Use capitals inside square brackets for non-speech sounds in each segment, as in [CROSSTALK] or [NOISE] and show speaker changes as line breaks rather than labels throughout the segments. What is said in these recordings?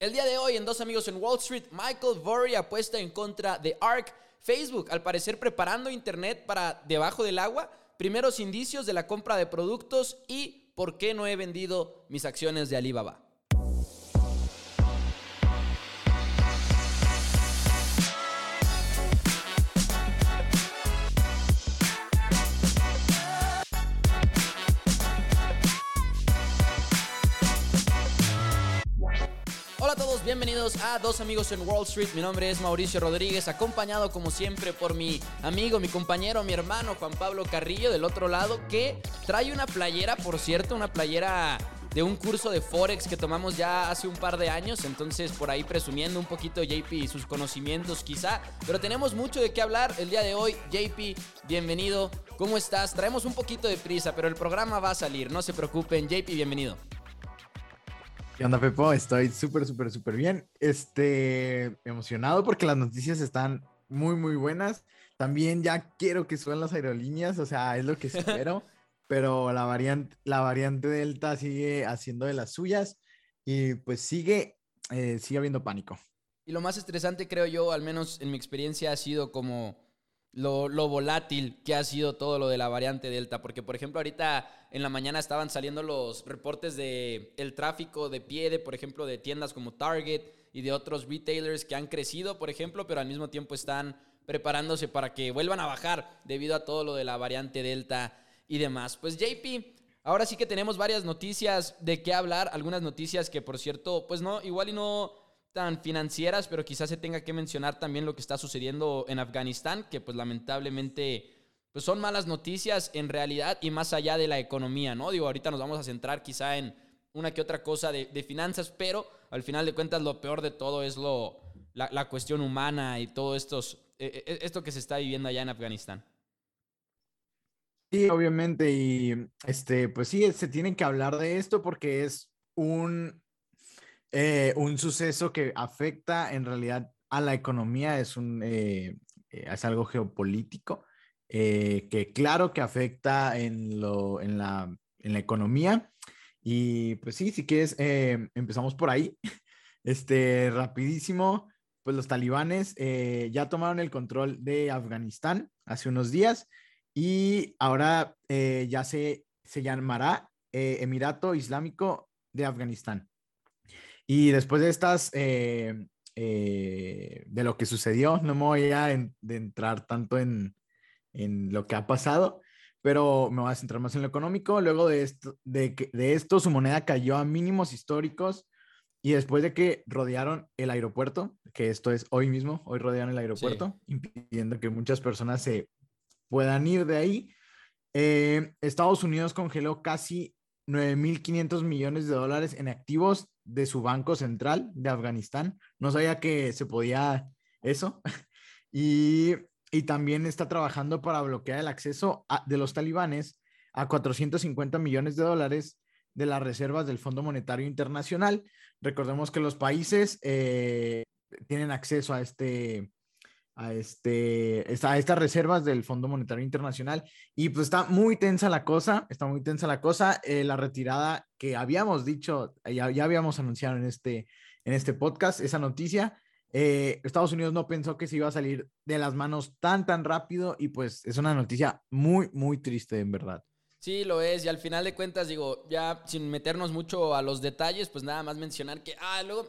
El día de hoy en Dos Amigos en Wall Street, Michael Burry apuesta en contra de ARK. Facebook, al parecer preparando Internet para debajo del agua, primeros indicios de la compra de productos y por qué no he vendido mis acciones de Alibaba. Bienvenidos a Dos Amigos en Wall Street. Mi nombre es Mauricio Rodríguez, acompañado como siempre por mi amigo, mi compañero, mi hermano Juan Pablo Carrillo del otro lado, que trae una playera, por cierto, una playera de un curso de Forex que tomamos ya hace un par de años, entonces por ahí presumiendo un poquito JP y sus conocimientos quizá, pero tenemos mucho de qué hablar el día de hoy. JP, bienvenido, ¿cómo estás? Traemos un poquito de prisa, pero el programa va a salir, no se preocupen. JP, bienvenido.
¿Qué onda, Pepo? Estoy súper, súper, súper bien. Este, emocionado porque las noticias están muy, muy buenas. También ya quiero que suban las aerolíneas, o sea, es lo que espero. [LAUGHS] pero la variante, la variante Delta sigue haciendo de las suyas y pues sigue, eh, sigue habiendo pánico.
Y lo más estresante, creo yo, al menos en mi experiencia, ha sido como lo, volátil que ha sido todo lo de la variante Delta. Porque, por ejemplo, ahorita en la mañana estaban saliendo los reportes de el tráfico de pie de, por ejemplo, de tiendas como Target y de otros retailers que han crecido, por ejemplo, pero al mismo tiempo están preparándose para que vuelvan a bajar debido a todo lo de la variante Delta y demás. Pues JP, ahora sí que tenemos varias noticias de qué hablar, algunas noticias que por cierto, pues no, igual y no financieras, pero quizás se tenga que mencionar también lo que está sucediendo en Afganistán, que pues lamentablemente pues son malas noticias en realidad y más allá de la economía, ¿no? Digo, ahorita nos vamos a centrar quizá en una que otra cosa de, finanzas, pero al final de cuentas lo peor de todo es lo, la, cuestión humana y todo estos, e, e, esto que se está viviendo allá en Afganistán.
Sí, obviamente, y este, pues sí, se tienen que hablar de esto porque es un eh, un suceso que afecta en realidad a la economía, es, un, eh, eh, es algo geopolítico, que claro que afecta en, lo, en, la, en la economía. Y pues sí, si quieres, empezamos por ahí. [LAUGHS] Este, rapidísimo, pues los talibanes ya tomaron el control de Afganistán hace unos días y ahora ya se, se llamará Emirato Islámico de Afganistán. Y después de estas, eh, eh, de lo que sucedió, no me voy a entrar tanto en, en, lo que ha pasado, pero me voy a centrar más en lo económico. Luego de esto, de, de esto, su moneda cayó a mínimos históricos y después de que rodearon el aeropuerto, que esto es hoy mismo, hoy rodearon el aeropuerto, impidiendo que muchas personas se puedan ir de ahí. Eh, Estados Unidos congeló casi 9.500 millones de dólares en activos de su banco central de Afganistán. No sabía que se podía eso. [LAUGHS] y, también está trabajando para bloquear el acceso de los talibanes a 450 millones de dólares de las reservas del Fondo Monetario Internacional. Recordemos que los países eh, tienen acceso a este, a, este, a estas reservas del Fondo Monetario Internacional. Y pues está muy tensa la cosa, está muy tensa la cosa. Eh, la retirada que habíamos dicho, ya, ya, habíamos anunciado en este, en este podcast, esa noticia. Eh, Estados Unidos no pensó que se iba a salir de las manos tan, tan rápido y pues es una noticia muy, muy triste en verdad.
Sí, lo es. Y al final de cuentas, digo, ya sin meternos mucho a los detalles, pues nada más mencionar que, ah, luego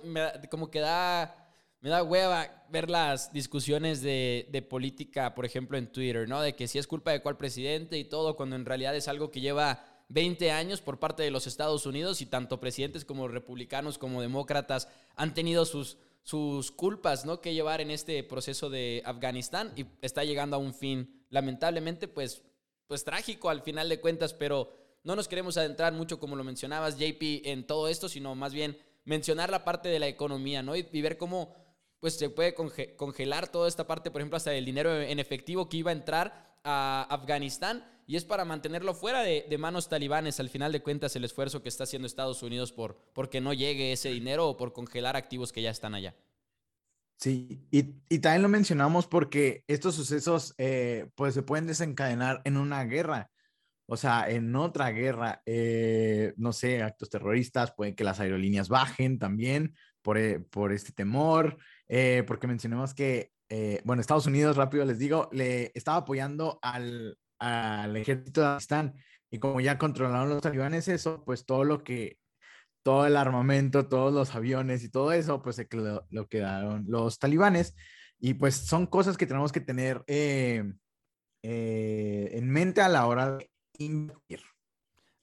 como que da me da hueva ver las discusiones de, política, por ejemplo, en Twitter, ¿no? De que si es culpa de cuál presidente y todo, cuando en realidad es algo que lleva 20 años por parte de los Estados Unidos y tanto presidentes como republicanos como demócratas han tenido sus, sus culpas, ¿no? Que llevar en este proceso de Afganistán y está llegando a un fin, lamentablemente, pues, pues trágico al final de cuentas, pero no nos queremos adentrar mucho, como lo mencionabas, JP, en todo esto, sino más bien mencionar la parte de la economía, ¿no? y ver cómo pues se puede congelar toda esta parte, por ejemplo, hasta el dinero en efectivo que iba a entrar a Afganistán y es para mantenerlo fuera de, manos talibanes. Al final de cuentas, el esfuerzo que está haciendo Estados Unidos por, que no llegue ese dinero o por congelar activos que ya están allá.
Sí, y, también lo mencionamos porque estos sucesos eh, pues se pueden desencadenar en una guerra. O sea, en otra guerra, eh, no sé, actos terroristas, pueden que las aerolíneas bajen también, por, eh, por este temor, eh, porque mencionemos que, eh, bueno, Estados Unidos, rápido les digo, le estaba apoyando al, al ejército de Afganistán y como ya controlaron los talibanes eso, pues todo lo que, todo el armamento, todos los aviones y todo eso, pues se lo, lo quedaron los talibanes. Y pues son cosas que tenemos que tener en mente a la hora de invertir.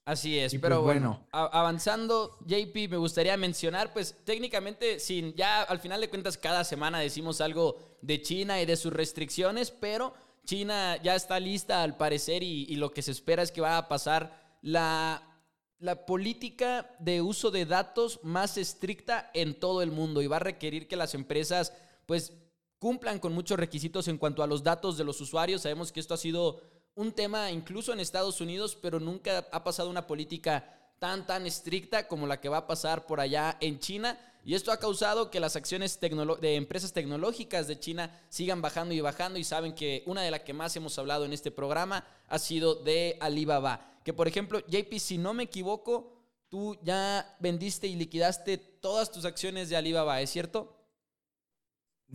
Así es, pero pues, bueno, avanzando, JP, me gustaría mencionar, pues técnicamente, sin ya al final de cuentas cada semana decimos algo de China y de sus restricciones, pero China ya está lista al parecer y, lo que se espera es que va a pasar la, la política de uso de datos más estricta en todo el mundo y va a requerir que las empresas pues cumplan con muchos requisitos en cuanto a los datos de los usuarios. Sabemos que esto ha sido un tema incluso en Estados Unidos, pero nunca ha pasado una política tan, tan estricta como la que va a pasar por allá en China. Y esto ha causado que las acciones de empresas tecnológicas de China sigan bajando y bajando. Y saben que una de las que más hemos hablado en este programa ha sido de Alibaba. Que por ejemplo, JP, si no me equivoco, tú ya vendiste y liquidaste todas tus acciones de Alibaba, ¿es cierto?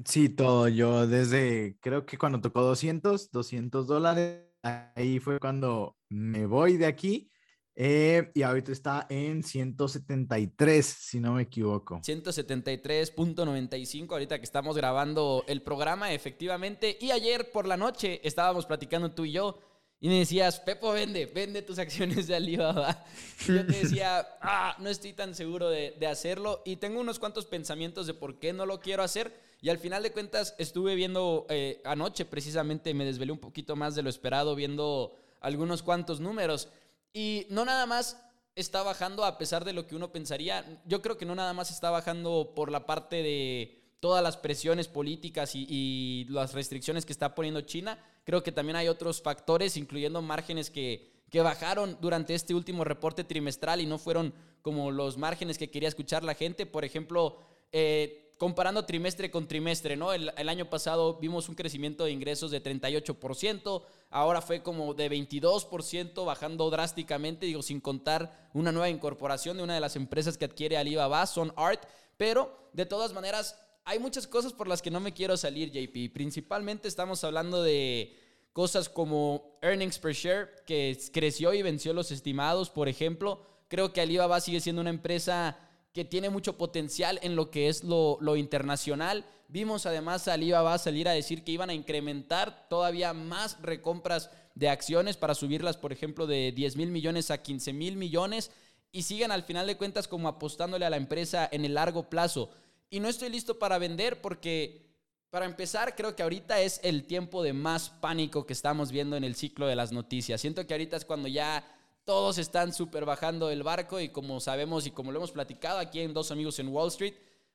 Sí, todo. Yo desde, creo que cuando tocó 200, 200 dólares ahí fue cuando me voy de aquí. Eh, y ahorita está en 173, si no me equivoco.
173.95, ahorita que estamos grabando el programa, efectivamente. Y ayer por la noche estábamos platicando tú y yo. Y me decías, Pepo, vende, vende tus [LAUGHS] acciones de Alibaba. Y yo te decía, ah, no estoy tan seguro de, de hacerlo. Y tengo unos cuantos pensamientos de por qué no lo quiero hacer. Y al final de cuentas estuve viendo eh, anoche precisamente, me desvelé un poquito más de lo esperado viendo algunos cuantos números. Y no nada más está bajando a pesar de lo que uno pensaría. Yo creo que no nada más está bajando por la parte de todas las presiones políticas y, las restricciones que está poniendo China. Creo que también hay otros factores, incluyendo márgenes que, que bajaron durante este último reporte trimestral y no fueron como los márgenes que quería escuchar la gente. Por ejemplo, eh, comparando trimestre con trimestre, ¿no? El, año pasado vimos un crecimiento de ingresos de 38%, ahora fue como de 22%, bajando drásticamente, digo, sin contar una nueva incorporación de una de las empresas que adquiere Alibaba, Son Art, pero de todas maneras hay muchas cosas por las que no me quiero salir, JP. Principalmente estamos hablando de cosas como earnings per share, que creció y venció los estimados, por ejemplo. Creo que Alibaba sigue siendo una empresa que tiene mucho potencial en lo que es lo, internacional. Vimos además a Alibaba salir a decir que iban a incrementar todavía más recompras de acciones para subirlas, por ejemplo, de 10 mil millones a 15 mil millones y siguen al final de cuentas como apostándole a la empresa en el largo plazo. Y no estoy listo para vender porque, para empezar, creo que ahorita es el tiempo de más pánico que estamos viendo en el ciclo de las noticias. Siento que ahorita es cuando ya todos están súper bajando el barco y como sabemos y como lo hemos platicado aquí en Dos Amigos en Wall Street,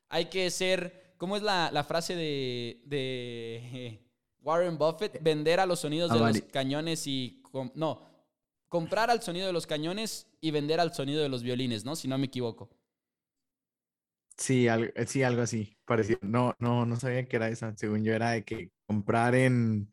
hay que ser, ¿cómo es la, frase de, de, [LAUGHS] Warren Buffett? Vender a los sonidos de los cañones y... no, comprar al sonido de los cañones y vender al sonido de los violines, ¿no? Si no me equivoco.
Sí, algo, sí, algo así, parecido. No, no, no sabía que era esa. Según yo era de que comprar en,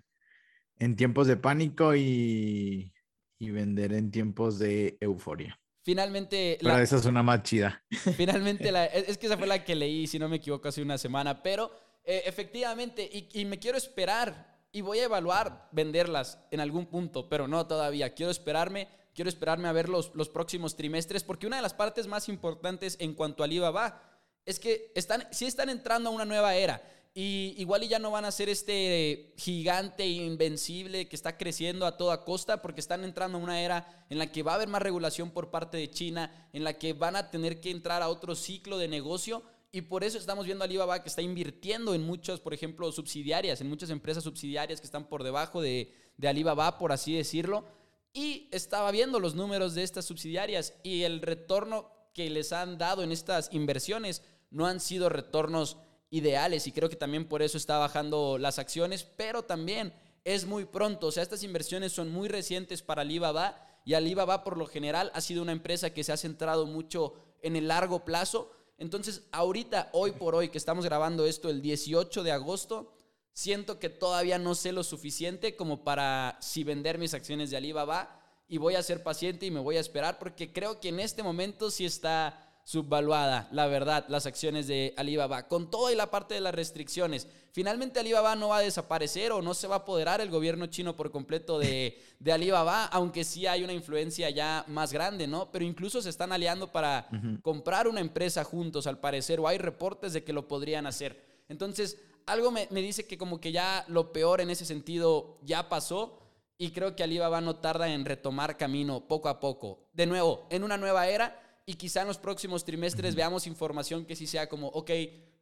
en tiempos de pánico y y vender en tiempos de euforia.
Finalmente.
Pero esa es una más chida. [LAUGHS]
Finalmente, la, [LAUGHS] es que esa fue la que leí, si no me equivoco, hace una semana. Pero eh, efectivamente, y, me quiero esperar y voy a evaluar venderlas en algún punto, pero no todavía. Quiero esperarme, quiero esperarme a ver los, los próximos trimestres, porque una de las partes más importantes en cuanto al IVA va es que están, sí están entrando a una nueva era. Y igual y ya no van a ser este gigante invencible que está creciendo a toda costa porque están entrando a una era en la que va a haber más regulación por parte de China, en la que van a tener que entrar a otro ciclo de negocio y por eso estamos viendo a Alibaba que está invirtiendo en muchas, por ejemplo, subsidiarias, en muchas empresas subsidiarias que están por debajo de, de Alibaba, por así decirlo. Y estaba viendo los números de estas subsidiarias y el retorno que les han dado en estas inversiones no han sido retornos ideales y creo que también por eso está bajando las acciones, pero también es muy pronto, o sea, estas inversiones son muy recientes para Alibaba y Alibaba por lo general ha sido una empresa que se ha centrado mucho en el largo plazo. Entonces, ahorita, hoy por hoy, que estamos grabando esto el 18 de agosto, siento que todavía no sé lo suficiente como para si vender mis acciones de Alibaba y voy a ser paciente y me voy a esperar porque creo que en este momento sí está subvaluada, la verdad, las acciones de Alibaba, con toda y la parte de las restricciones. Finalmente Alibaba no va a desaparecer o no se va a apoderar el gobierno chino por completo de, [LAUGHS] de Alibaba, aunque sí hay una influencia ya más grande, ¿no? Pero incluso se están aliando para comprar una empresa juntos, al parecer, o hay reportes de que lo podrían hacer. Entonces, algo me, me dice que como que ya lo peor en ese sentido ya pasó y creo que Alibaba no tarda en retomar camino poco a poco. De nuevo, en una nueva era y quizá en los próximos trimestres veamos información que sí sea como, ok,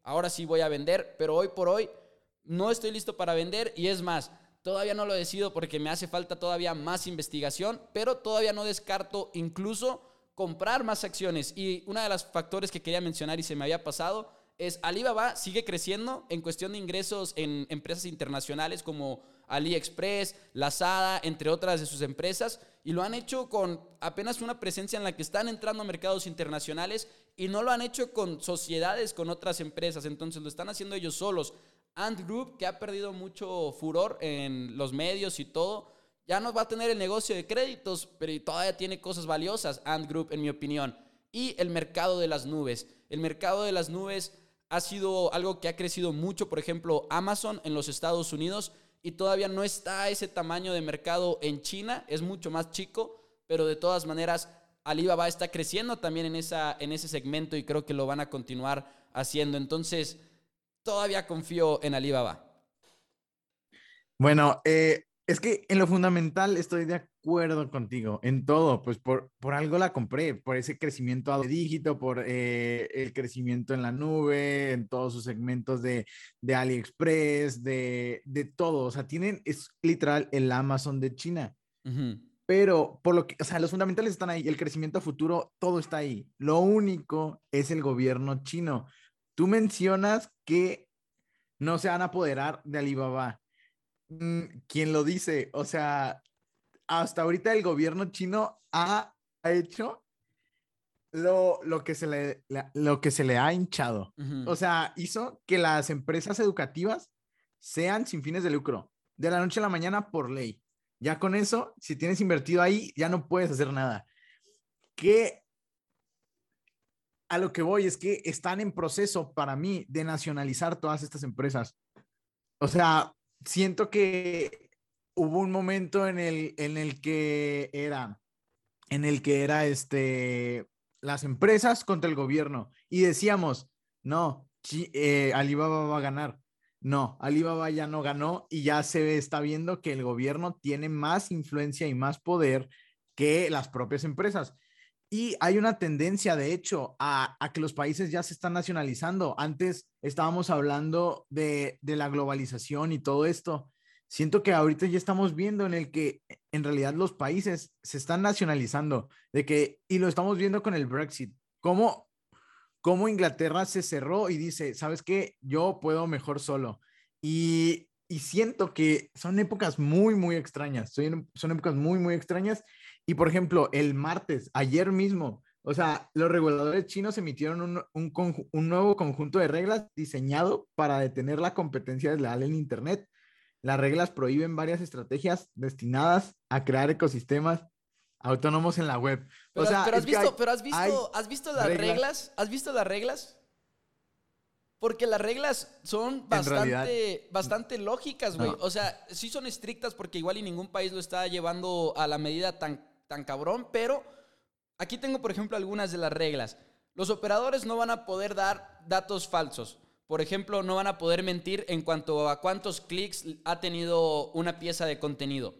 ahora sí voy a vender, pero hoy por hoy no estoy listo para vender y es más, todavía no lo decido porque me hace falta todavía más investigación, pero todavía no descarto incluso comprar más acciones. Y uno de los factores que quería mencionar y se me había pasado es Alibaba sigue creciendo en cuestión de ingresos en empresas internacionales como AliExpress, Lazada, entre otras de sus empresas, y lo han hecho con apenas una presencia en la que están entrando a mercados internacionales y no lo han hecho con sociedades con otras empresas, entonces lo están haciendo ellos solos. Ant Group, que ha perdido mucho furor en los medios y todo, ya no va a tener el negocio de créditos, pero todavía tiene cosas valiosas, Ant Group, en mi opinión. Y el mercado de las nubes. El mercado de las nubes ha sido algo que ha crecido mucho, por ejemplo, Amazon en los Estados Unidos y todavía no está ese tamaño de mercado en China, es mucho más chico, pero de todas maneras Alibaba está creciendo también en, esa, en ese segmento y creo que lo van a continuar haciendo. Entonces, todavía confío en Alibaba.
Bueno, eh, es que en lo fundamental estoy de acuerdo contigo, en todo, pues por, por algo la compré, por ese crecimiento a dígito, por eh, el crecimiento en la nube, en todos sus segmentos de, de AliExpress, de, de, todo, o sea, tienen, es literal el Amazon de China. Pero por lo que, o sea, los fundamentales están ahí, el crecimiento a futuro, todo está ahí. Lo único es el gobierno chino. Tú mencionas que no se van a apoderar de Alibaba. Mm, ¿Quién lo dice? O sea, hasta ahorita el gobierno chino ha hecho lo, lo, que, se le, lo que se le ha hinchado. O sea, hizo que las empresas educativas sean sin fines de lucro, de la noche a la mañana por ley. Ya con eso, si tienes invertido ahí, ya no puedes hacer nada. Que a lo que voy es que están en proceso para mí de nacionalizar todas estas empresas. O sea, siento que hubo un momento en el, en el que era, en el que era este, las empresas contra el gobierno y decíamos, no, eh, Alibaba va a ganar. No, Alibaba ya no ganó y ya se está viendo que el gobierno tiene más influencia y más poder que las propias empresas. Y hay una tendencia, de hecho, a, que los países ya se están nacionalizando. Antes estábamos hablando de, de, la globalización y todo esto. Siento que ahorita ya estamos viendo en el que en realidad los países se están nacionalizando, de que, y lo estamos viendo con el Brexit, cómo, cómo Inglaterra se cerró y dice, ¿sabes qué? Yo puedo mejor solo. Y, y siento que son épocas muy, muy extrañas, son, son épocas muy, muy extrañas y por ejemplo, el martes, ayer mismo, o sea, los reguladores chinos emitieron un, un, un, nuevo conjunto de reglas diseñado para detener la competencia desleal en Internet. Las reglas prohíben varias estrategias destinadas a crear ecosistemas autónomos en la web.
Pero,
o sea,
pero has, visto, pero has visto, has visto las reglas. ¿Has visto las reglas? Porque las reglas son bastante, bastante lógicas, güey. O sea, sí son estrictas porque igual y ningún país lo está llevando a la medida tan tan cabrón, pero aquí tengo, por ejemplo, algunas de las reglas. Los operadores no van a poder dar datos falsos. Por ejemplo, no van a poder mentir en cuanto a cuántos clics ha tenido una pieza de contenido.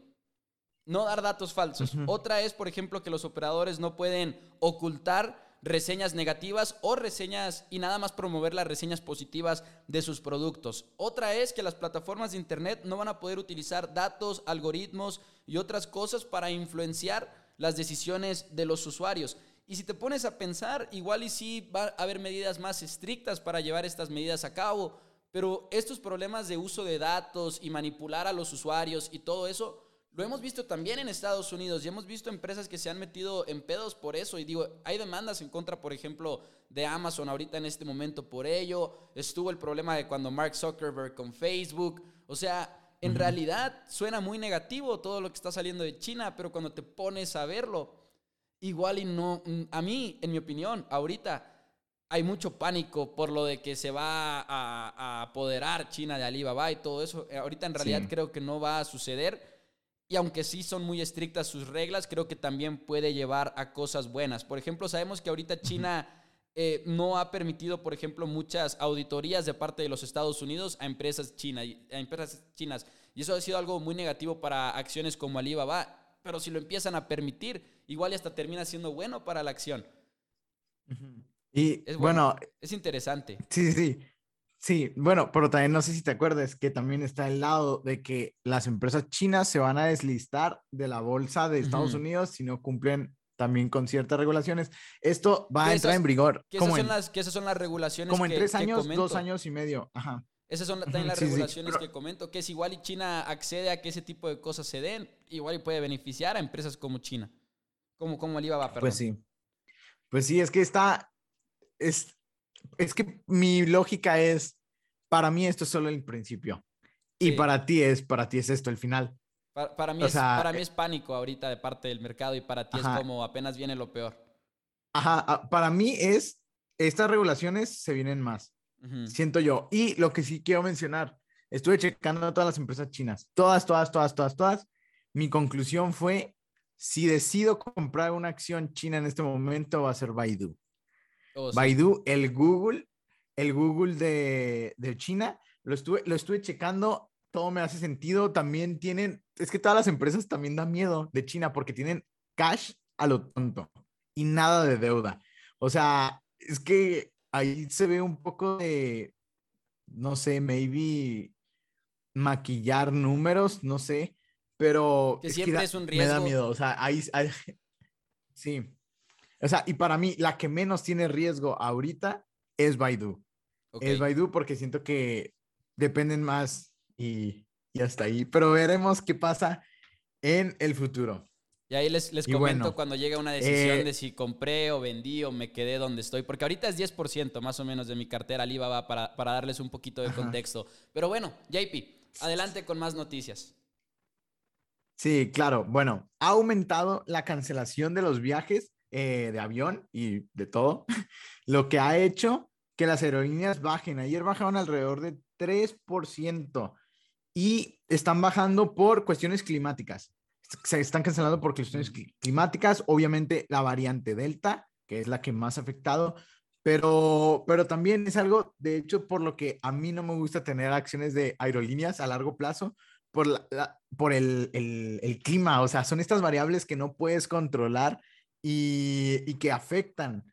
No dar datos falsos. Otra es, por ejemplo, que los operadores no pueden ocultar reseñas negativas o reseñas y nada más promover las reseñas positivas de sus productos. Otra es que las plataformas de Internet no van a poder utilizar datos, algoritmos y otras cosas para influenciar las decisiones de los usuarios. Y si te pones a pensar, igual y sí va a haber medidas más estrictas para llevar estas medidas a cabo, pero estos problemas de uso de datos y manipular a los usuarios y todo eso, lo hemos visto también en Estados Unidos y hemos visto empresas que se han metido en pedos por eso. Y digo, hay demandas en contra, por ejemplo, de Amazon ahorita en este momento por ello. Estuvo el problema de cuando Mark Zuckerberg con Facebook. O sea, en realidad suena muy negativo todo lo que está saliendo de China, pero cuando te pones a verlo, igual y no, mm, a mí, en mi opinión, ahorita hay mucho pánico por lo de que se va a, apoderar China de Alibaba y todo eso. Eh, ahorita en realidad creo que no va a suceder. Y aunque sí son muy estrictas sus reglas, creo que también puede llevar a cosas buenas. Por ejemplo, sabemos que ahorita China eh, no ha permitido, por ejemplo, muchas auditorías de parte de los Estados Unidos a empresas, China, a empresas chinas. Y eso ha sido algo muy negativo para acciones como Alibaba. Pero si lo empiezan a permitir, igual hasta termina siendo bueno para la acción.
Y es bueno,
es interesante.
Sí, sí, sí. Sí, bueno, pero también no sé si te acuerdas que también está el lado de que las empresas chinas se van a deslistar de la bolsa de Estados Unidos si no cumplen también con ciertas regulaciones. Esto va a entrar en vigor.
Que esas, son las, que esas son las regulaciones.
Como en tres años, dos años y medio. Ajá.
Esas son también las regulaciones que comento, que es igual y China accede a que ese tipo de cosas se den, igual y puede beneficiar a empresas como China, como, como Alibaba, perdón.
Pues sí. Pues sí, es que está, es, es que mi lógica es, para mí esto es solo el principio. Y para ti es, para ti es esto el final.
Para, mí, es, para mí eh es pánico ahorita de parte del mercado y para ti es como apenas viene lo peor.
Ajá, ah, para mí es, estas regulaciones se vienen más, siento yo. Y lo que sí quiero mencionar, estuve checando a todas las empresas chinas, todas, todas, todas, todas, todas. Mi conclusión fue, si decido comprar una acción china en este momento, va a ser Baidu. Oh, Baidu, el Google, el Google de, de, China, lo estuve, lo estuve checando, todo me hace sentido. También tienen, es que todas las empresas también dan miedo de China porque tienen cash a lo tonto y nada de deuda. O sea, es que ahí se ve un poco de, no sé, maybe maquillar números, no sé, pero
que siempre es un riesgo.
Me da miedo, o sea, ahí, ahí [LAUGHS] sí. O sea, y para mí, la que menos tiene riesgo ahorita es Baidu. Es Baidu porque siento que dependen más y, y, hasta ahí. Pero veremos qué pasa en el futuro.
Y ahí les, les comento cuando llega una decisión eh, de si compré o vendí o me quedé donde estoy. Porque ahorita es 10% más o menos de mi cartera Alibaba para, para darles un poquito de contexto. Pero bueno, JP, adelante con más noticias.
Sí, claro. Bueno, ha aumentado la cancelación de los viajes eh, de avión y de todo, [LAUGHS] lo que ha hecho que las aerolíneas bajen. Ayer bajaron alrededor de 3% y están bajando por cuestiones climáticas. Se están cancelando por cuestiones climáticas, obviamente la variante Delta, que es la que más ha afectado, pero, pero también es algo, de hecho, por lo que a mí no me gusta tener acciones de aerolíneas a largo plazo, por, la, por el, el, el, clima, o sea, son estas variables que no puedes controlar y, que afectan.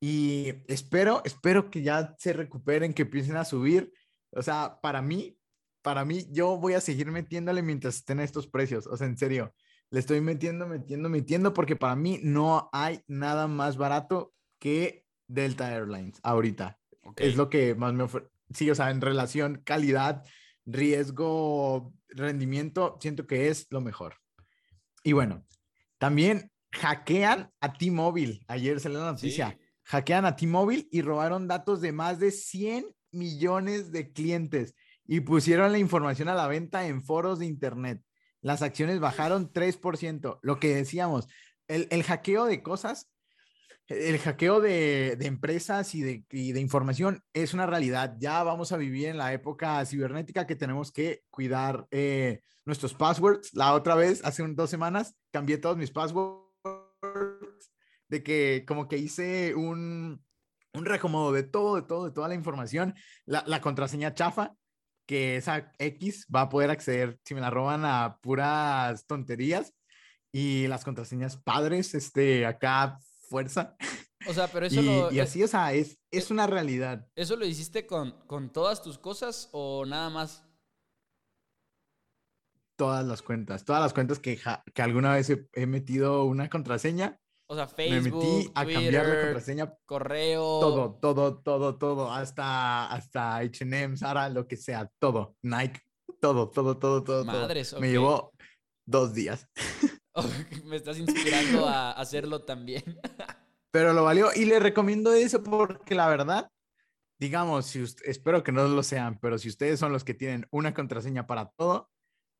Y espero, espero que ya se recuperen, que empiecen a subir. O sea, para mí, para mí, yo voy a seguir metiéndole mientras estén estos precios. O sea, en serio, le estoy metiendo, metiendo, metiendo, porque para mí no hay nada más barato que Delta Airlines ahorita. Es lo que más me ofrece. Sí, o sea, en relación calidad, riesgo, rendimiento, siento que es lo mejor. Y bueno, también hackean a T-Mobile. Ayer salió la noticia. Hackean a T-Mobile y robaron datos de más de 100 millones de clientes y pusieron la información a la venta en foros de Internet. Las acciones bajaron 3%. Lo que decíamos, el, hackeo de cosas, el hackeo de, empresas y de, de, información es una realidad. Ya vamos a vivir en la época cibernética que tenemos que cuidar eh, nuestros passwords. La otra vez, hace dos semanas, cambié todos mis passwords de que como que hice un, un recomodo de todo, de todo, de toda la información, la, la contraseña chafa, que esa X va a poder acceder, si me la roban, a puras tonterías, y las contraseñas padres, este, acá, fuerza.
O sea, pero [LAUGHS] eso
y,
lo...
Y así, o sea, es, es una realidad.
¿Eso lo hiciste con, con todas tus cosas o nada más?
Todas las cuentas, todas las cuentas que, que alguna vez he metido una contraseña,
o sea, Facebook,
me metí a cambiar la contraseña.
Correo.
Todo, todo, todo, todo. Hasta, hasta H&M, Sara, lo que sea. Todo. Nike. Todo, todo, todo, todo.
Madres,
Me llevó dos días. [LAUGHS]
me estás inspirando a hacerlo también. [LAUGHS]
Pero lo valió. Y le recomiendo eso porque la verdad, digamos, si espero que no lo sean, pero si ustedes son los que tienen una contraseña para todo,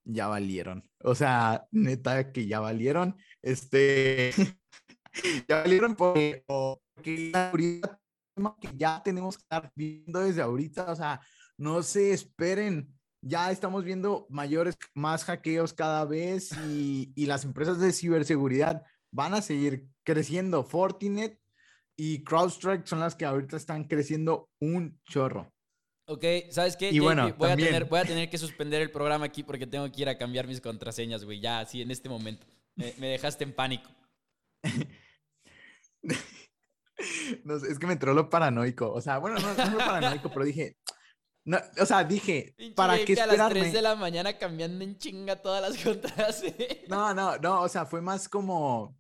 ya valieron. O sea, neta que ya valieron. Este, [LAUGHS] ya valieron porque, tema que ya tenemos que estar viendo desde ahorita. O sea, no se esperen. Ya estamos viendo mayores, más hackeos cada vez y, y las empresas de ciberseguridad van a seguir creciendo. Fortinet y CrowdStrike son las que ahorita están creciendo un chorro.
Ok, ¿sabes qué?
Y bueno,
voy, a tener, voy a tener que suspender el programa aquí porque tengo que ir a cambiar mis contraseñas, güey. Ya, así en este momento. Me, me dejaste en pánico. [LAUGHS]
No sé, es que me entró lo paranoico. O sea, bueno, no, no lo paranoico, pero dije, no, o sea, dije,
Pinche
¿para qué
que a las 3
esperarme?
de la mañana cambiando en chinga todas las contraseñas.
No, no, no, o sea, fue más como,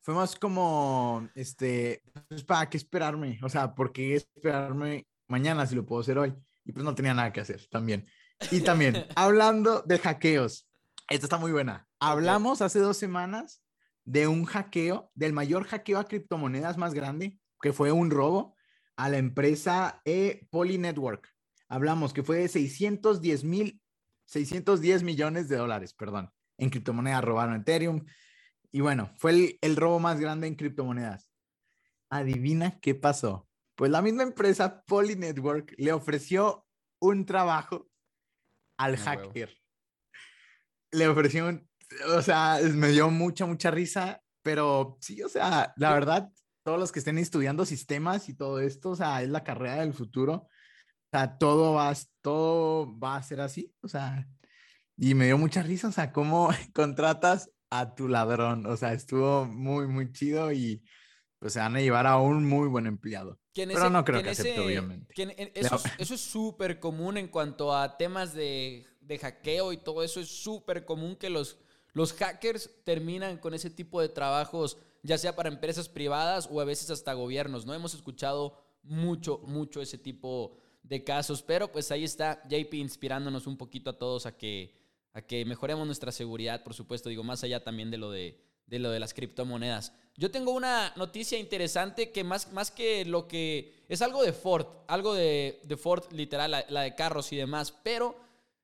fue más como, este, pues, ¿para qué esperarme? O sea, ¿por qué esperarme mañana si lo puedo hacer hoy? Y pues no tenía nada que hacer también. Y también, [LAUGHS] hablando de hackeos, esta está muy buena. Hablamos hace dos semanas de un hackeo, del mayor hackeo a criptomonedas más grande, que fue un robo a la empresa eh, Poly Network. Hablamos que fue de 610 mil, 610 millones de dólares, perdón, en criptomonedas robaron Ethereum. Y bueno, fue el, el robo más grande en criptomonedas. Adivina qué pasó. Pues la misma empresa Poly Network le ofreció un trabajo al
No, huevo.
hacker. Le ofreció un, o sea, me dio mucha, mucha risa, pero sí, o sea, la verdad, todos los que estén estudiando sistemas y todo esto, o sea, es la carrera del futuro. O sea, todo va, todo va a ser así, o sea, y me dio mucha risa, o sea, cómo [LAUGHS] contratas a tu ladrón, o sea, estuvo muy, muy chido y pues se van a llevar a un muy buen empleado. Pero
ese-
no creo que acepte, obviamente.
en- eso, es- eso es súper común en cuanto a temas de, de hackeo y todo eso. Es súper común que los, los hackers terminan con ese tipo de trabajos, ya sea para empresas privadas o a veces hasta gobiernos. No hemos escuchado mucho, mucho ese tipo de casos. Pero pues ahí está JP inspirándonos un poquito a todos a que, a que mejoremos nuestra seguridad, por supuesto. Digo, más allá también de lo de, de lo de las criptomonedas. Yo tengo una noticia interesante que más, más que lo que... Es algo de Ford, algo de, de Ford literal, la, de carros y demás, pero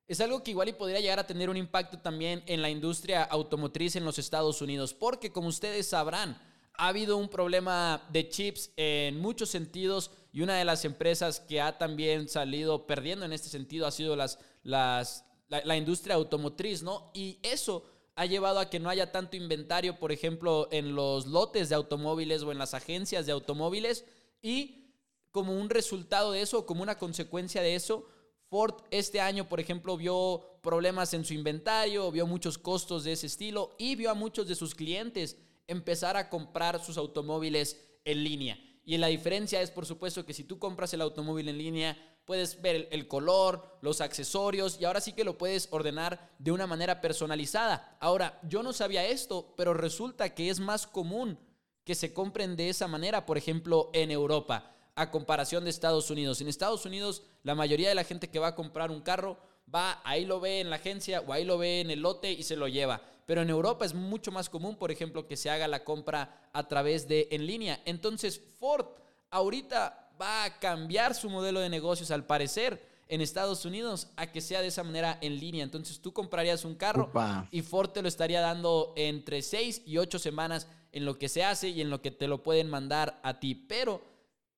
es algo que igual y podría llegar a tener un impacto también en la industria automotriz en los Estados Unidos, porque como ustedes sabrán, ha habido un problema de chips en muchos sentidos y una de las empresas que ha también salido perdiendo en este sentido ha sido las, las, la, la industria automotriz, ¿no? Y eso ha llevado a que no haya tanto inventario, por ejemplo, en los lotes de automóviles o en las agencias de automóviles. Y como un resultado de eso, como una consecuencia de eso, Ford este año, por ejemplo, vio problemas en su inventario, vio muchos costos de ese estilo y vio a muchos de sus clientes empezar a comprar sus automóviles en línea. Y la diferencia es, por supuesto, que si tú compras el automóvil en línea, puedes ver el, color, los accesorios y ahora sí que lo puedes ordenar de una manera personalizada. Ahora, yo no sabía esto, pero resulta que es más común que se compren de esa manera, por ejemplo, en Europa, a comparación de Estados Unidos. En Estados Unidos, la mayoría de la gente que va a comprar un carro va, ahí lo ve en la agencia o ahí lo ve en el lote y se lo lleva. Pero en Europa es mucho más común, por ejemplo, que se haga la compra a través de en línea. Entonces, Ford ahorita va a cambiar su modelo de negocios, al parecer, en Estados Unidos, a que sea de esa manera en línea. Entonces, tú comprarías un carro y Ford te lo estaría dando entre 6 y 8 semanas en lo que se hace y en lo que te lo pueden mandar a ti. Pero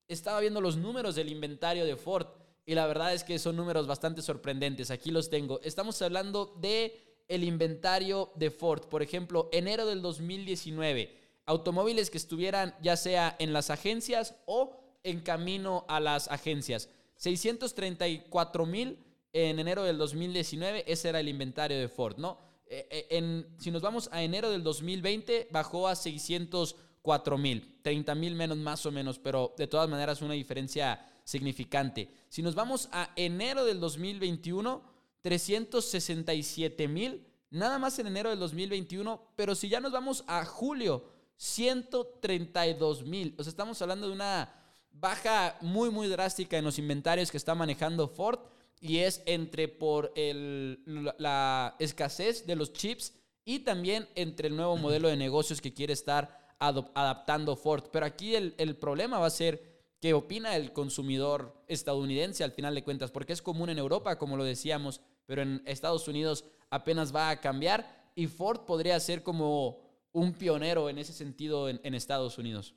estaba viendo los números del inventario de Ford y la verdad es que son números bastante sorprendentes. Aquí los tengo. Estamos hablando de el inventario de Ford. Por ejemplo, enero del 2019, automóviles que estuvieran ya sea en las agencias o en camino a las agencias. 634 mil en enero del 2019, ese era el inventario de Ford, ¿no? Eh, eh, si nos vamos a enero del 2020, bajó a 604 mil, 30 mil menos más o menos, pero de todas maneras una diferencia significante. Si nos vamos a enero del 2021, 367 mil, nada más en enero del 2021, pero si ya nos vamos a julio, 132 mil, o sea, estamos hablando de una baja muy, muy drástica en los inventarios que está manejando Ford y es entre por el- la, escasez de los chips y también entre el nuevo modelo de negocios que quiere estar adaptando Ford. Pero aquí el, el problema va a ser qué opina el consumidor estadounidense al final de cuentas, porque es común en Europa, como lo decíamos, pero en Estados Unidos apenas va a cambiar y Ford podría ser como un pionero en ese sentido en- en Estados Unidos.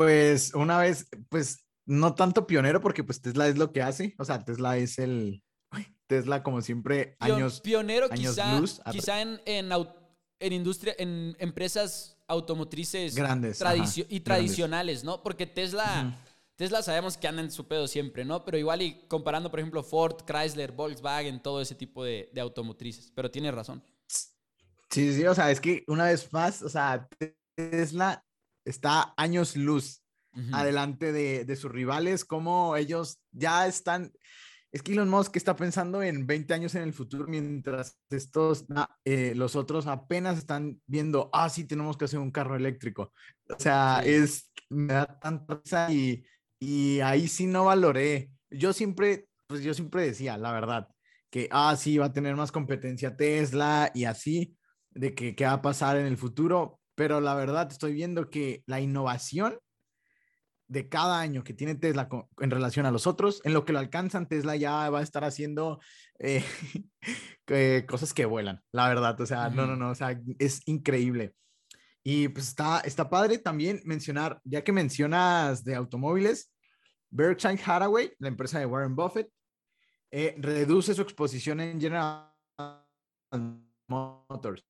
Pues una vez, pues no tanto pionero porque pues Tesla es lo que hace, o sea, Tesla es el, Tesla como siempre años
pionero quizá, quizá en, en, industria en empresas automotrices
grandes
y tradicionales, ¿no? Porque Tesla Tesla sabemos que anda en su pedo siempre, ¿no? Pero igual y comparando, por ejemplo, Ford, Chrysler, Volkswagen, todo ese tipo de, automotrices. Pero tiene razón.
Sí, sí, o sea, es que una vez más, o sea, Tesla está años luz adelante de, sus rivales, como ellos ya están, es que Elon Musk está pensando en 20 años en el futuro, mientras estos, eh, los otros apenas están viendo, ah, sí, tenemos que hacer un carro eléctrico. O sea, es, me da tanta risa y y ahí sí no valoré. Yo siempre, pues yo siempre decía, la verdad, que, ah, sí, va a tener más competencia Tesla y así, de que qué va a pasar en el futuro, pero la verdad estoy viendo que la innovación de cada año que tiene Tesla en relación a los otros, en lo que lo alcanzan, Tesla ya va a estar haciendo eh, [LAUGHS] cosas que vuelan, la verdad, o sea, no, no, no, o sea, es increíble. Y pues está, está padre también mencionar, ya que mencionas de automóviles, Berkshire Hathaway, la empresa de Warren Buffett, eh, reduce su exposición en General Motors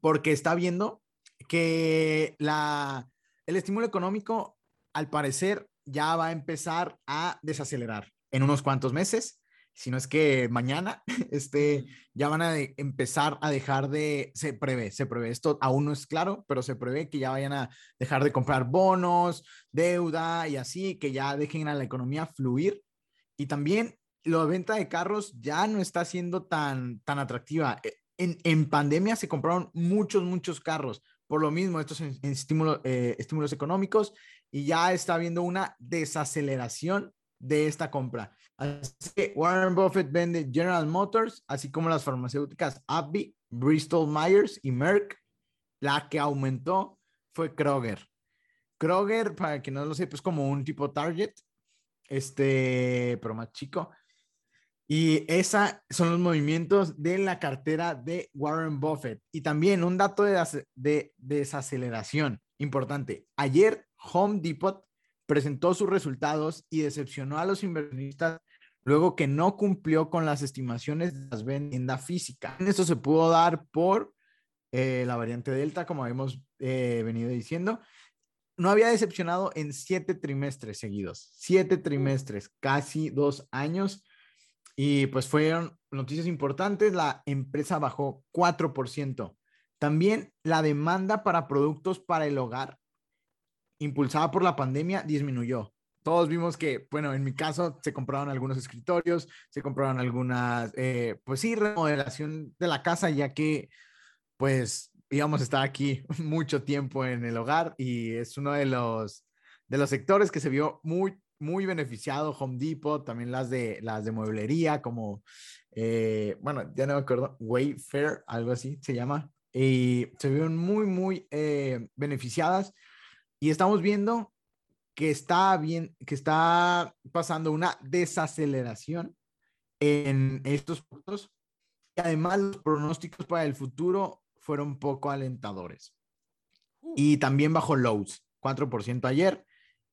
porque está viendo que la, el estímulo económico, al parecer, ya va a empezar a desacelerar en unos cuantos meses si no es que mañana, [LAUGHS] este, ya van a empezar a dejar de, se prevé, se prevé, esto aún no es claro, pero se prevé que ya vayan a dejar de comprar bonos, deuda y así, que ya dejen a la economía fluir. Y también la venta de carros ya no está siendo tan, tan atractiva. E, en, en pandemia se compraron muchos, muchos carros. Por lo mismo, estos eh, estímulos económicos y ya está habiendo una desaceleración de esta compra. Así que Warren Buffett vende General Motors, así como las farmacéuticas AbbVie, Bristol Myers y Merck. La que aumentó fue Kroger. Kroger, para que no lo sepa, es como un tipo Target, este, pero más chico. Y esa son los movimientos de la cartera de Warren Buffett. Y también un dato de, de desaceleración importante. Ayer Home Depot presentó sus resultados y decepcionó a los inversionistas luego que no cumplió con las estimaciones de las ventas física. Esto se pudo dar por eh, la variante Delta, como hemos eh, venido diciendo. No había decepcionado en siete trimestres seguidos, siete trimestres, casi dos años. Y pues fueron noticias importantes. La empresa bajó 4%. También la demanda para productos para el hogar impulsada por la pandemia, disminuyó. Todos vimos que, bueno, en mi caso se compraron algunos escritorios, se compraron algunas, eh, pues sí, remodelación de la casa, ya que, pues, íbamos a estar aquí [LAUGHS] mucho tiempo en el hogar y es uno de los, de los sectores que se vio muy, muy beneficiado. Home Depot, también las de, las de mueblería, como, eh, bueno, ya no me acuerdo, Wayfair, algo así se llama, y se vieron muy, muy eh, beneficiadas y estamos viendo que está bien, que está pasando una desaceleración en estos puntos. Y además los pronósticos para el futuro fueron poco alentadores. Uh. Y también bajó Lowe's, 4% ayer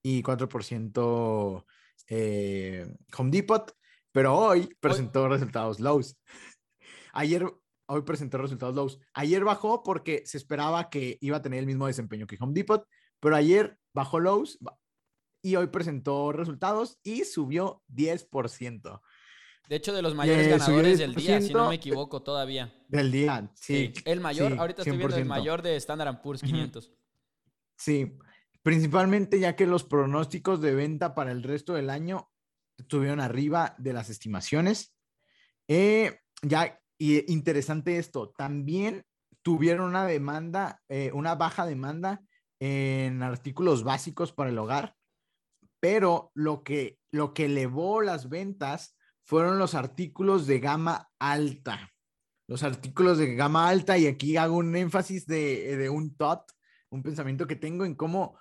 y 4% eh, Home Depot, pero hoy presentó resultados Lowe's. Ayer, hoy presentó resultados Lowe's. Ayer bajó porque se esperaba que iba a tener el mismo desempeño que Home Depot, pero ayer bajó Lowe's y hoy presentó resultados y subió 10%.
De hecho, de los mayores ganadores del día, si no me equivoco todavía.
Del día, sí.
el mayor, ahorita estoy viendo el mayor de Standard Poor's 500.
Sí, principalmente ya que los pronósticos de venta para el resto del año estuvieron arriba de las estimaciones. Eh, ya, y interesante esto, también tuvieron una demanda, eh, una baja demanda en artículos básicos para el hogar, pero lo que, lo que elevó las ventas fueron los artículos de gama alta. Los artículos de gama alta, y aquí hago un énfasis de, un thought, un pensamiento que tengo en cómo,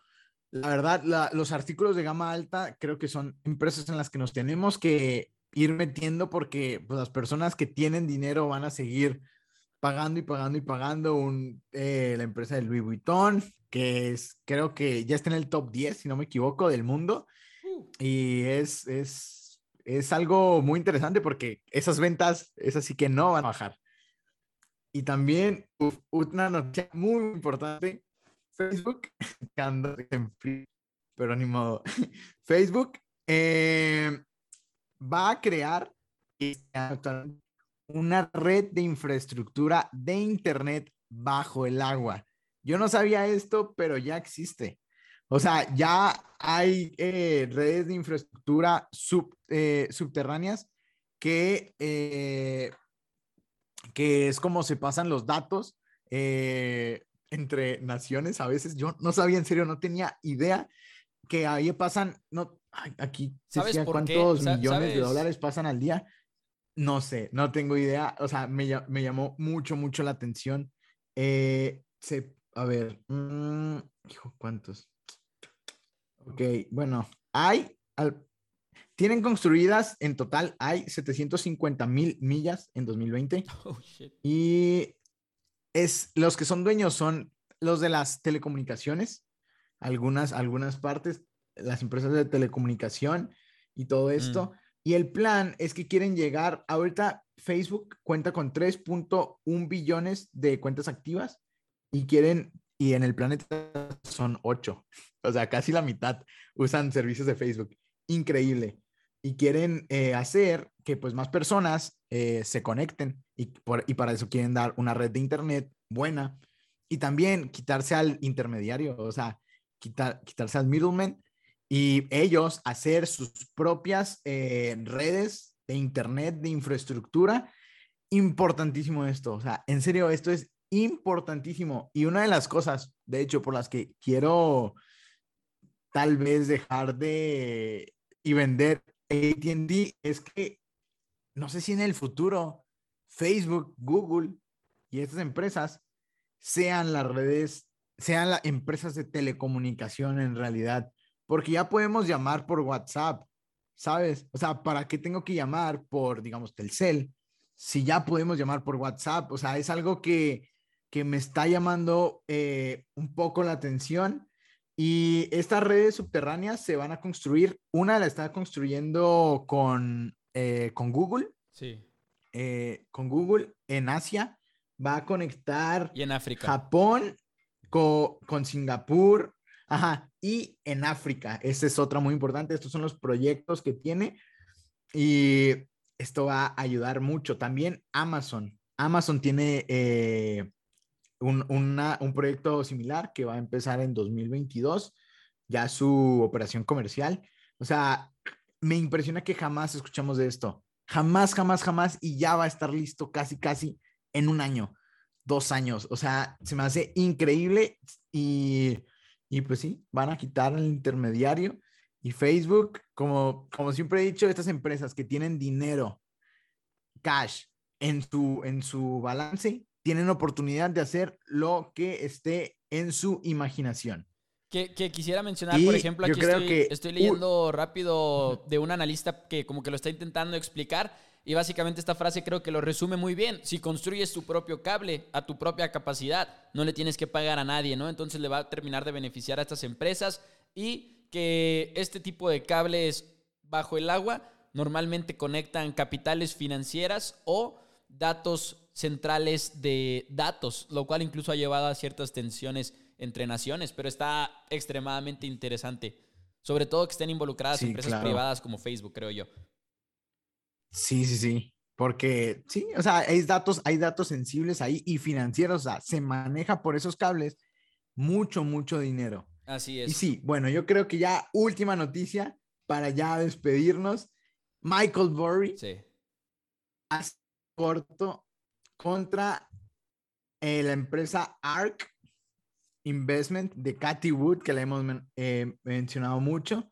la verdad, los artículos de gama alta creo que son empresas en las que nos tenemos que ir metiendo porque pues, las personas que tienen dinero van a seguir pagando y pagando y pagando un, eh, la empresa de Louis Vuitton, que es, creo que ya está en el top 10, si no me equivoco, del mundo.
Uh.
Y es, es, es algo muy interesante porque esas ventas, es así que no van a bajar. Y también uf, una noticia muy importante, Facebook, [LAUGHS] pero ni modo. [LAUGHS] Facebook eh, va a crear una red de infraestructura de Internet bajo el agua. Yo no sabía esto, pero ya existe. O sea, ya hay eh, redes de infraestructura eh, subterráneas que, eh, que es como se pasan los datos entre naciones. A veces yo no sabía en serio, no tenía idea que ahí pasan, no, aquí
¿Sabes por qué?
cuántos millones de
sabes-
dólares pasan al día. No sé, no tengo idea. O sea, me, me llamó mucho, mucho la atención. Eh, se, a ver, mm, hijo, ¿cuántos? Ok, bueno, hay, al- tienen construidas en total, hay 750 mil millas en 2020 [LAUGHS]
Oh, shit.
y es, los que son dueños son los de las telecomunicaciones, algunas, algunas partes, las empresas de telecomunicación y todo esto. Y el plan es que quieren llegar, ahorita Facebook cuenta con 3.1 billones de cuentas activas y quieren, y en el planeta son 8, [LAUGHS] o sea, casi la mitad usan servicios de Facebook. Increíble. Y quieren eh, hacer que pues más personas eh, se conecten y, por- y para eso quieren dar una red de internet buena y también quitarse al intermediario, o sea, quitar, quitarse al middleman y ellos hacer sus propias eh, redes de internet, de infraestructura. Importantísimo esto, o sea, en serio, esto es importantísimo. Y una de las cosas, de hecho, por las que quiero tal vez dejar de y vender ATT es que no sé si en el futuro Facebook, Google y estas empresas sean las redes, sean las empresas de telecomunicación en realidad, porque ya podemos llamar por WhatsApp, ¿sabes? O sea, ¿para qué tengo que llamar por, digamos, Telcel? Si ya podemos llamar por WhatsApp, o sea, es algo que, que me está llamando eh, un poco la atención. Y estas redes subterráneas se van a construir, una la está construyendo con, eh, con Google,
Sí.
Eh, con Google en Asia, va a conectar
Y en África.
Japón co- con Singapur, ajá, y en África. Esta es otra muy importante. Estos son los proyectos que tiene y esto va a ayudar mucho. También Amazon. Amazon tiene eh, un, una- un proyecto similar que va a empezar en 2022, ya su operación comercial. O sea, me impresiona que jamás escuchamos de esto. Jamás, jamás, jamás. Y ya va a estar listo casi, casi en un año, dos años. O sea, se me hace increíble y, y pues sí, van a quitar el intermediario. Y Facebook, como, como siempre he dicho, estas empresas que tienen dinero, cash en su, en su balance, tienen oportunidad de hacer lo que esté en su imaginación.
Que, que quisiera mencionar, por
Y
ejemplo,
yo
aquí estoy,
que-
estoy leyendo rápido de un analista que como que lo está intentando explicar y básicamente esta frase creo que lo resume muy bien. Si construyes tu propio cable a tu propia capacidad, no le tienes que pagar a nadie, ¿no? Entonces le va a terminar de beneficiar a estas empresas y que este tipo de cables bajo el agua normalmente conectan capitales financieras o datos centrales de datos, lo cual incluso ha llevado a ciertas tensiones entre naciones, pero está extremadamente interesante. Sobre todo que estén involucradas
Sí,
empresas
claro.
privadas como Facebook, creo yo.
Sí, sí, sí. Porque sí, o sea, hay datos, hay datos sensibles ahí y financieros, o sea, se maneja por esos cables mucho, mucho dinero.
Así
Y
es.
sí, bueno, yo creo que ya última noticia para ya despedirnos. Michael Burry
Sí.
hace corto contra eh, la empresa ARK Investment de Cathy Wood, que la hemos men- eh, mencionado mucho,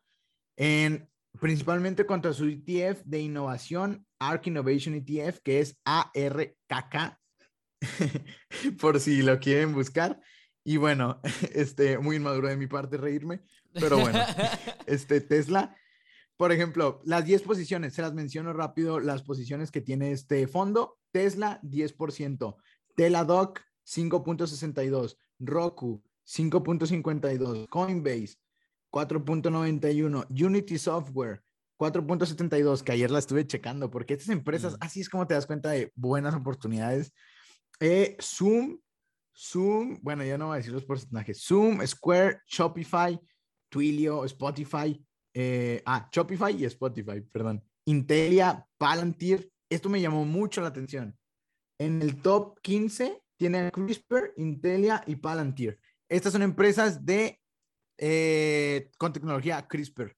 en, principalmente contra su ETF de innovación, ARK Innovation ETF, que es ARKK, [LAUGHS] por si lo quieren buscar. Y bueno, [LAUGHS] este, muy inmaduro de mi parte reírme, pero bueno, [LAUGHS] este Tesla. Por ejemplo, las 10 posiciones, se las menciono rápido, las posiciones que tiene este fondo. Tesla, 10%. Teladoc 5.62, Roku 5.52, Coinbase 4.91, Unity Software 4.72, que ayer la estuve checando, porque estas empresas, así es como te das cuenta de buenas oportunidades. Eh, Zoom, Zoom, bueno, ya no voy a decir los porcentajes. Zoom, Square, Shopify, Twilio, Spotify, eh, ah, Shopify y Spotify, perdón. Intelia, Palantir, esto me llamó mucho la atención. En el top 15 tienen CRISPR, Intelia y Palantir. Estas son empresas de eh, con tecnología CRISPR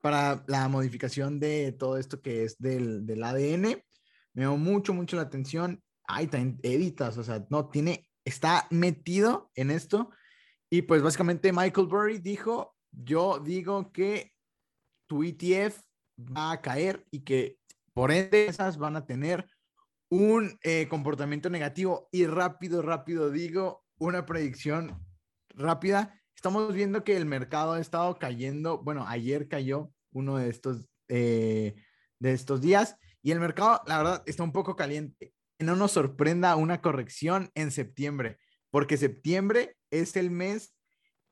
para la modificación de todo esto que es del, del ADN. Me llamó mucho, mucho la atención. Ay, también editas, o sea, no tiene, está metido en esto. Y pues básicamente Michael Burry dijo, yo digo que tu ETF va a caer y que por ende esas van a tener un eh, comportamiento negativo y rápido, rápido digo, una predicción rápida. Estamos viendo que el mercado ha estado cayendo, bueno, ayer cayó uno de estos, eh, de estos días y el mercado, la verdad, está un poco caliente. No nos sorprenda una corrección en septiembre, porque septiembre es el mes,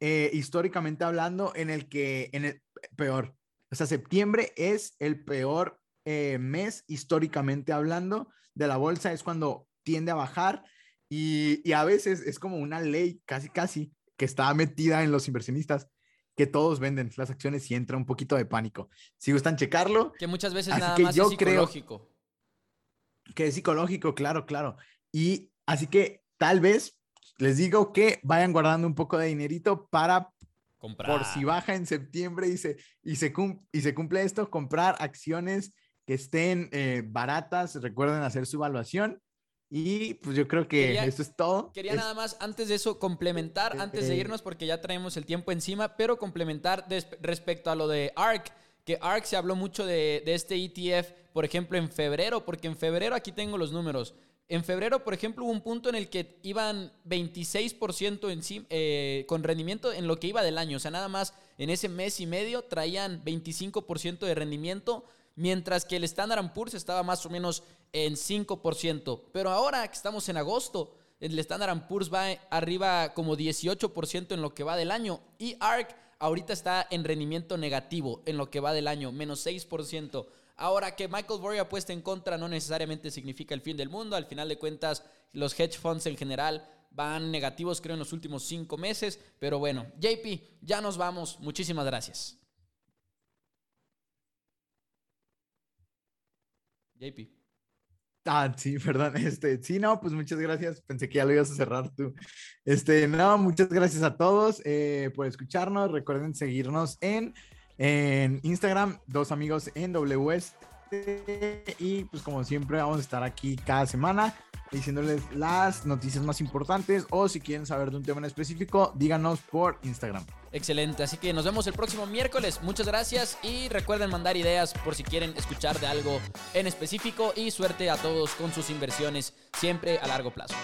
eh, históricamente hablando, en el que, en el peor, o sea, septiembre es el peor mes históricamente hablando de la bolsa es cuando tiende a bajar y, a veces es como una ley casi, casi que está metida en los inversionistas que todos venden las acciones y entra un poquito de pánico. Si gustan checarlo.
Que muchas veces nada más es psicológico.
que es psicológico, claro, claro. Y así que tal vez les digo que vayan guardando un poco de dinerito para comprar. Por si baja en septiembre y se, y se, y se cumple esto, comprar acciones que estén eh, baratas, recuerden hacer su evaluación. Y pues yo creo que eso es todo.
Quería nada más, antes de eso, complementar, antes de irnos, porque ya traemos el tiempo encima, pero complementar respecto a lo de ARK, que ARK se habló mucho de, este ETF, por ejemplo, en febrero, porque en febrero aquí tengo los números. En febrero, por ejemplo, hubo un punto en el que iban 26% en eh, con rendimiento en lo que iba del año. O sea, nada más en ese mes y medio traían 25% de rendimiento mientras que el Standard Poor's estaba más o menos en 5%. Pero ahora que estamos en agosto, el Standard Poor's va arriba como 18% en lo que va del año y ARK ahorita está en rendimiento negativo en lo que va del año, menos 6%. Ahora que Michael Burry apuesta en contra no necesariamente significa el fin del mundo. Al final de cuentas, los hedge funds en general van negativos, creo, en los últimos cinco meses. Pero bueno, JP, ya nos vamos. Muchísimas gracias. JP.
Ah, sí, [LAUGHS] perdón. Este, sí, no, pues muchas gracias. Pensé que ya lo ibas a cerrar tú. Este, no, muchas gracias a todos eh, por escucharnos. Recuerden seguirnos en, en Instagram, dos amigos en WS. Y pues como siempre vamos a estar aquí cada semana diciéndoles las noticias más importantes o si quieren saber de un tema en específico, díganos por Instagram.
Excelente, así que nos vemos el próximo miércoles. Muchas gracias y recuerden mandar ideas por si quieren escuchar de algo en específico y suerte a todos con sus inversiones siempre a largo plazo.